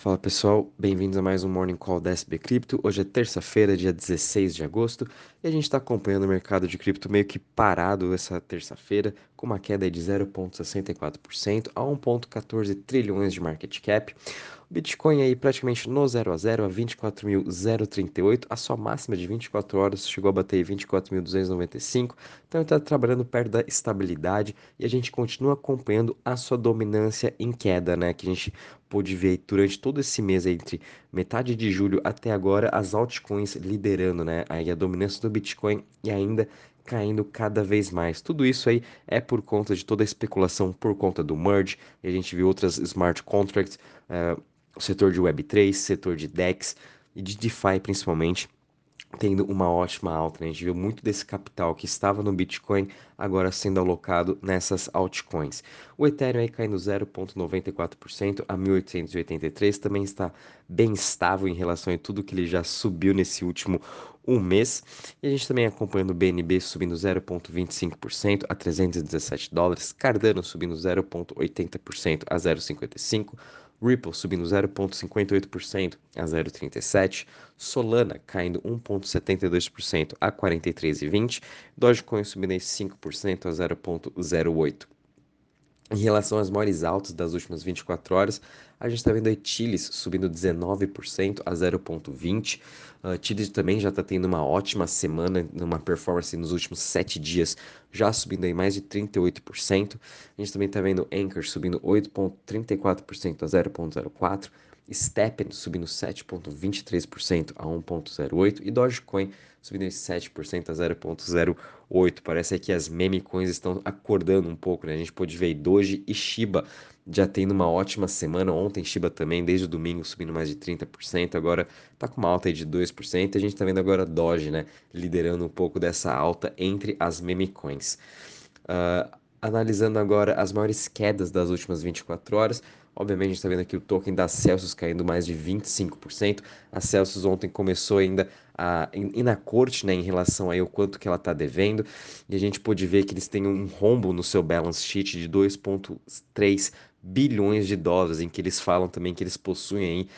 Fala pessoal, bem-vindos a mais um Morning Call da SB Cripto. Hoje é terça-feira, dia 16 de agosto, e a gente está acompanhando o mercado de cripto meio que parado essa terça-feira, com uma queda de 0,64% a 1,14 trilhões de market cap. O Bitcoin aí praticamente no 0 a 0 a 24.038, a sua máxima de 24 horas chegou a bater 24.295, então está trabalhando perto da estabilidade e a gente continua acompanhando a sua dominância em queda, né? Que a gente pôde ver durante todo esse mês entre metade de julho até agora as altcoins liderando, né? Aí a dominância do Bitcoin e ainda caindo cada vez mais. Tudo isso aí é por conta de toda a especulação por conta do merge, e a gente viu outras smart contracts, uh, setor de Web3, setor de DEX e de DeFi principalmente, tendo uma ótima alta. Né? A gente viu muito desse capital que estava no Bitcoin agora sendo alocado nessas altcoins. O Ethereum aí caindo 0,94% a 1.883, também está bem estável em relação a tudo que ele já subiu nesse último um mês. E a gente também acompanhando o BNB subindo 0,25% a 317 dólares, Cardano subindo 0,80% a 0,55 Ripple subindo 0,58% a 0,37%, Solana caindo 1,72% a 43,20%, Dogecoin subindo 5% a 0,08%. Em relação às maiores altas das últimas 24 horas, a gente está vendo a Chiles subindo 19% a 0,20%. Uh, Chiles também já está tendo uma ótima semana, uma performance nos últimos 7 dias, já subindo aí mais de 38%. A gente também está vendo Anchor subindo 8,34% a 0,04%. Steppen subindo 7,23% a 1,08% e Dogecoin subindo 7% a 0,08%. Parece que as meme coins estão acordando um pouco, né? A gente pôde ver Doge e Shiba já tendo uma ótima semana. Ontem Shiba também, desde o domingo, subindo mais de 30%, agora tá com uma alta de 2%. A gente tá vendo agora Doge, né, liderando um pouco dessa alta entre as meme coins. Uh, analisando agora as maiores quedas das últimas 24 horas, Obviamente, a gente está vendo aqui o token da Celsius caindo mais de 25%. A Celsius ontem começou ainda a ir na corte né, em relação aí ao quanto que ela está devendo. E a gente pôde ver que eles têm um rombo no seu balance sheet de 2,3 bilhões de dólares, em que eles falam também que eles possuem aí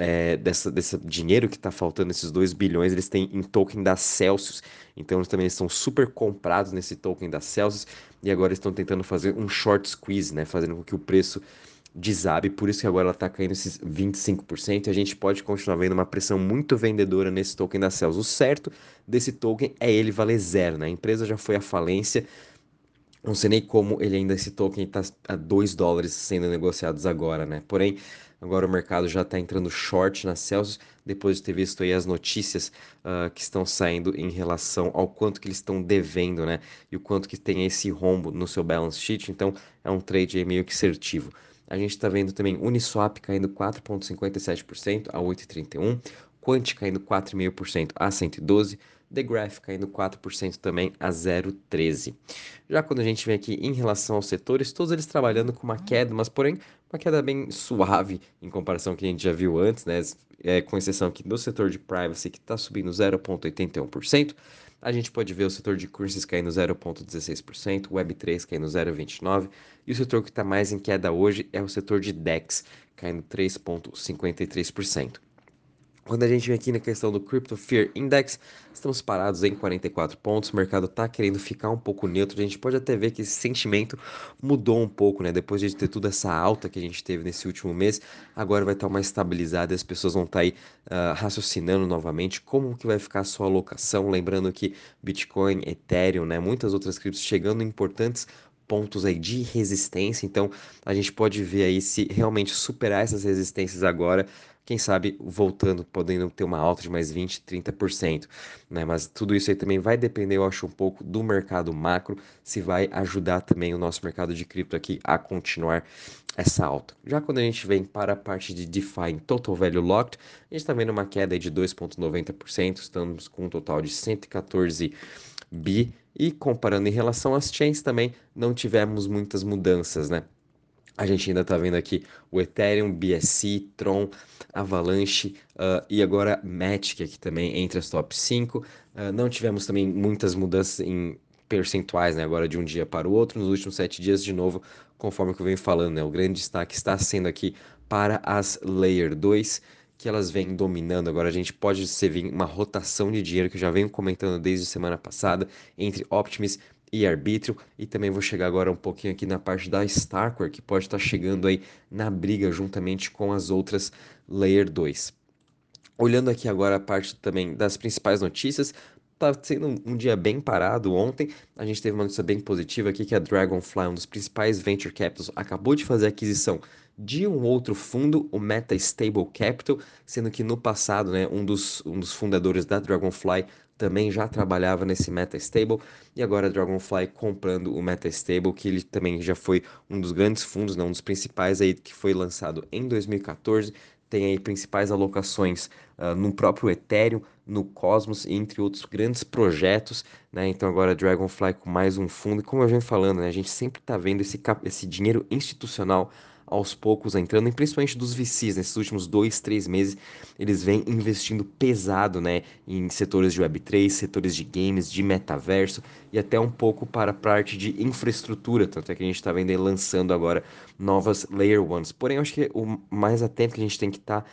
é, dessa, desse dinheiro que está faltando, esses 2 bilhões, eles têm em token da Celsius. Então eles também estão super comprados nesse token da Celsius e agora estão tentando fazer um short squeeze, né? Fazendo com que o preço desabe, por isso que agora ela está caindo esses 25% e a gente pode continuar vendo uma pressão muito vendedora nesse token da Celsius. O certo desse token é ele valer zero, né? A empresa já foi à falência, não sei nem como ele ainda, esse token está a 2 dólares sendo negociados agora, né? Porém, agora o mercado já está entrando short na Celsius, depois de ter visto aí as notícias uh, que estão saindo em relação ao quanto que eles estão devendo, né? E o quanto que tem esse rombo no seu balance sheet, então é um trade meio que certivo. A gente está vendo também Uniswap caindo 4,57% a 8,31%, Quant caindo 4,5% a 112%, The Graph caindo 4% também a 0,13%. Já quando a gente vem aqui em relação aos setores, todos eles trabalhando com uma queda, mas porém uma queda bem suave em comparação com o que a gente já viu antes, né? É, com exceção aqui do setor de privacy que está subindo 0,81%. A gente pode ver o setor de cursos caindo 0,16%, Web3 caindo 0,29%, e o setor que está mais em queda hoje é o setor de DEX, caindo 3,53%. Quando a gente vem aqui na questão do Crypto Fear Index, estamos parados em 44 pontos, o mercado está querendo ficar um pouco neutro, a gente pode até ver que esse sentimento mudou um pouco, né? Depois de ter toda essa alta que a gente teve nesse último mês, agora vai estar mais estabilizado e as pessoas vão estar tá aí uh, raciocinando novamente como que vai ficar a sua alocação, lembrando que Bitcoin, Ethereum, né, muitas outras criptos chegando importantes pontos aí de resistência, então a gente pode ver aí se realmente superar essas resistências agora, quem sabe voltando, podendo ter uma alta de mais 20, 30%, né? Mas tudo isso aí também vai depender, eu acho, um pouco do mercado macro, se vai ajudar também o nosso mercado de cripto aqui a continuar essa alta. Já quando a gente vem para a parte de DeFi em Total Value Locked, a gente está vendo uma queda de 2,90%, estamos com um total de 114 bi, e comparando em relação às chains também não tivemos muitas mudanças, né? A gente ainda está vendo aqui o Ethereum, BSC, Tron, Avalanche uh, e agora Matic aqui também entre as top 5. Uh, não tivemos também muitas mudanças em percentuais, né? Agora de um dia para o outro, nos últimos sete dias, de novo, conforme que eu venho falando, né? O grande destaque está sendo aqui para as Layer 2, que elas vêm dominando. Agora a gente pode ver uma rotação de dinheiro que eu já venho comentando desde semana passada entre Optimus e arbítrio. E também vou chegar agora um pouquinho aqui na parte da Starkware, que pode estar chegando aí na briga juntamente com as outras Layer 2. Olhando aqui agora a parte também das principais notícias, tá sendo um, dia bem parado ontem. A gente teve uma notícia bem positiva aqui que a Dragonfly, um dos principais venture capitals, acabou de fazer a aquisição de um outro fundo, o Meta Stable Capital, sendo que no passado, né, um dos, um dos fundadores da Dragonfly também já trabalhava nesse MetaStable e agora a Dragonfly comprando o MetaStable, que ele também já foi um dos grandes fundos, né, um dos principais aí que foi lançado em 2014, tem aí principais alocações uh, no próprio Ethereum, no Cosmos, entre outros grandes projetos, né? Então agora Dragonfly com mais um fundo, e como eu venho falando, né, a gente sempre está vendo esse, esse dinheiro institucional aos poucos entrando, e principalmente dos VCs, nesses últimos dois, três meses, eles vêm investindo pesado, né, em setores de Web3, setores de games, de metaverso, e até um pouco para a parte de infraestrutura, tanto é que a gente está vendo lançando agora novas Layer Ones. Porém, eu acho que o mais atento que a gente tem que estar tá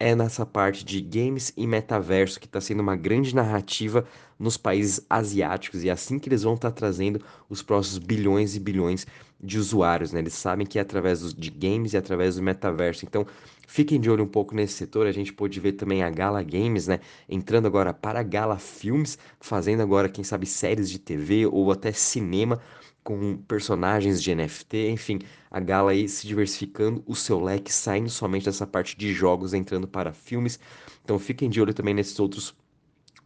é nessa parte de games e metaverso, que está sendo uma grande narrativa nos países asiáticos, e é assim que eles vão estar tá trazendo os próximos bilhões e bilhões de usuários, né? Eles sabem que é através de games e através do metaverso. Então, fiquem de olho um pouco nesse setor. A gente pôde ver também a Gala Games, né? Entrando agora para a Gala Filmes, fazendo agora, quem sabe, séries de TV ou até cinema com personagens de NFT, enfim, a Gala aí se diversificando o seu leque, saindo somente dessa parte de jogos, entrando para filmes. Então fiquem de olho também nesses outros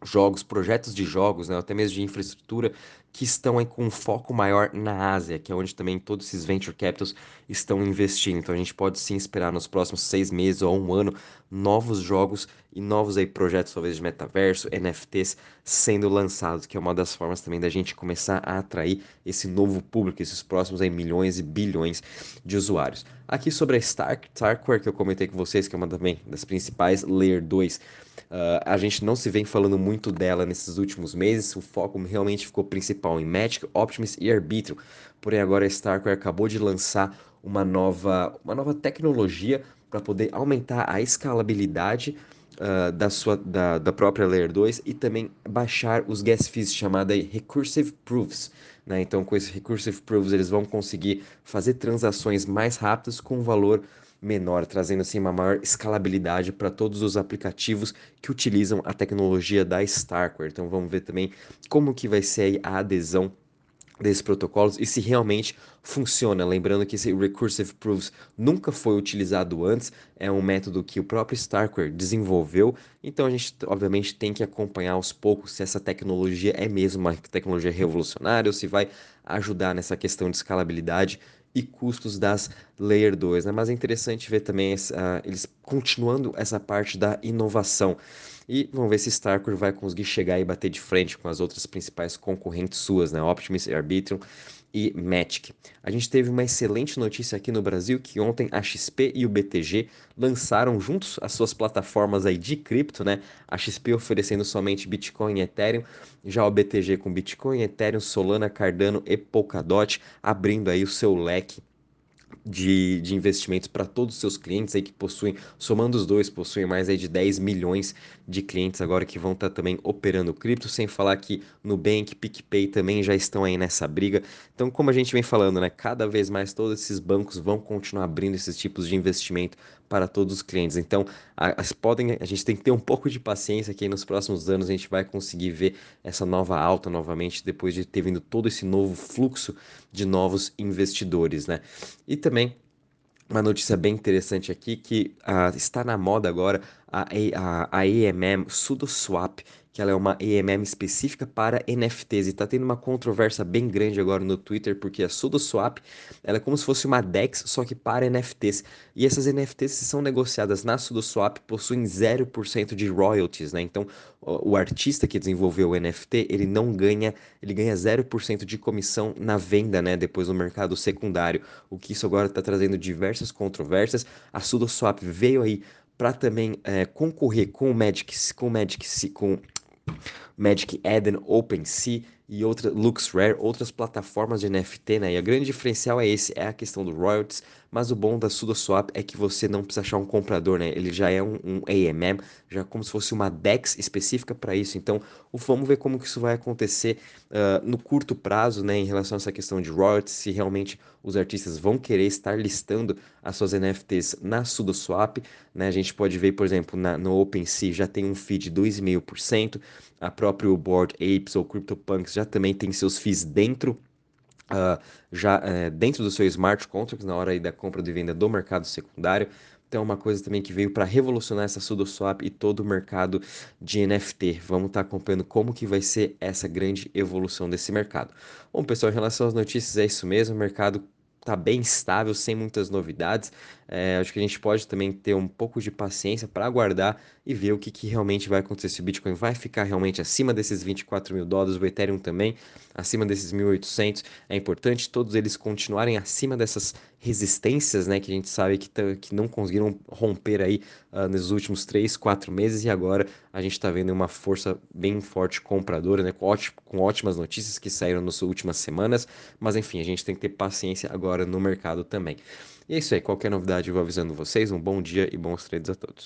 jogos, projetos de jogos, né, até mesmo de infraestrutura, que estão aí com um foco maior na Ásia, que é onde também todos esses venture capitals estão investindo. Então a gente pode sim esperar nos próximos seis meses ou um ano novos jogos e novos aí projetos, talvez de metaverso, NFTs sendo lançados, que é uma das formas também da gente começar a atrair esse novo público, esses próximos aí milhões e bilhões de usuários. Aqui sobre a Stark, Starkware, que eu comentei com vocês, que é uma também das principais Layer 2 Uh, a gente não se vem falando muito dela nesses últimos meses, o foco realmente ficou principal em Magic, Optimus e Arbitrum. Porém, agora a Starkware acabou de lançar uma nova, uma nova tecnologia para poder aumentar a escalabilidade uh, da, sua, da, da própria Layer 2 e também baixar os gas fees, chamada Recursive Proofs. Né? Então, com esses Recursive Proofs, eles vão conseguir fazer transações mais rápidas com valor menor, trazendo assim uma maior escalabilidade para todos os aplicativos que utilizam a tecnologia da Starkware. Então vamos ver também como que vai ser a adesão desses protocolos e se realmente funciona. Lembrando que esse Recursive Proofs nunca foi utilizado antes, é um método que o próprio Starkware desenvolveu, então a gente obviamente tem que acompanhar aos poucos se essa tecnologia é mesmo uma tecnologia revolucionária ou se vai ajudar nessa questão de escalabilidade e custos das Layer 2. Né? Mas é interessante ver também uh, eles continuando essa parte da inovação. E vamos ver se Starcore vai conseguir chegar e bater de frente com as outras principais concorrentes suas, né? Optimus, Arbitrum e Matic. A gente teve uma excelente notícia aqui no Brasil que ontem a XP e o BTG lançaram juntos as suas plataformas aí de cripto, né? A XP oferecendo somente Bitcoin e Ethereum, já o BTG com Bitcoin, Ethereum, Solana, Cardano e Polkadot, abrindo aí o seu leque de, de investimentos para todos os seus clientes aí que possuem, somando os dois, possuem mais aí de 10 milhões de clientes agora que vão estar tá também operando cripto, sem falar que Nubank, PicPay também já estão aí nessa briga. Então, como a gente vem falando, né, cada vez mais todos esses bancos vão continuar abrindo esses tipos de investimento para todos os clientes. Então, as podem, a gente tem que ter um pouco de paciência que nos próximos anos a gente vai conseguir ver essa nova alta novamente depois de ter vindo todo esse novo fluxo de novos investidores, né? E também uma notícia bem interessante aqui que uh, está na moda agora a, a, a AMM SudoSwap, que ela é uma AMM específica para NFTs e está tendo uma controvérsia bem grande agora no Twitter porque a SudoSwap ela é como se fosse uma DEX só que para NFTs e essas NFTs que são negociadas na SudoSwap possuem 0% de royalties, né? Então o, o artista que desenvolveu o NFT ele não ganha, ele ganha 0% de comissão na venda, né? Depois no mercado secundário, o que isso agora está trazendo diversas controvérsias. A SudoSwap veio aí para também é, concorrer com o Magic, com o Magic, com Magic Eden OpenSea e outra LuxRare, outras plataformas de NFT, né? E a grande diferencial é esse, é a questão do royalties, mas o bom da SudoSwap é que você não precisa achar um comprador, né? Ele já é um, um AMM, já como se fosse uma DEX específica para isso. Então, vamos ver como que isso vai acontecer uh, no curto prazo, né? Em relação a essa questão de royalties, se realmente os artistas vão querer estar listando as suas NFTs na SudoSwap, né? A gente pode ver, por exemplo, na, no OpenSea já tem um fee de 2,5%, a própria Board Apes ou CryptoPunks já também tem seus FIIs dentro Uh, já uh, dentro do seu smart contract na hora da compra e venda do mercado secundário. Então, é uma coisa também que veio para revolucionar essa SudoSwap e todo o mercado de NFT. Vamos estar tá acompanhando como que vai ser essa grande evolução desse mercado. Bom, pessoal, em relação às notícias, é isso mesmo. O mercado está bem estável, sem muitas novidades. É, acho que a gente pode também ter um pouco de paciência para aguardar e ver o que, que, realmente vai acontecer. Se o Bitcoin vai ficar realmente acima desses 24 mil dólares, o Ethereum também acima desses 1.800. É importante todos eles continuarem acima dessas resistências, né, que a gente sabe que, que não conseguiram romper aí uh, nos últimos 3, 4 meses e agora a gente está vendo uma força bem forte compradora, né, com, ótimo, com ótimas notícias que saíram nas últimas semanas, mas enfim, a gente tem que ter paciência agora no mercado também. E é isso aí, qualquer novidade eu vou avisando vocês, um bom dia e bons trades a todos.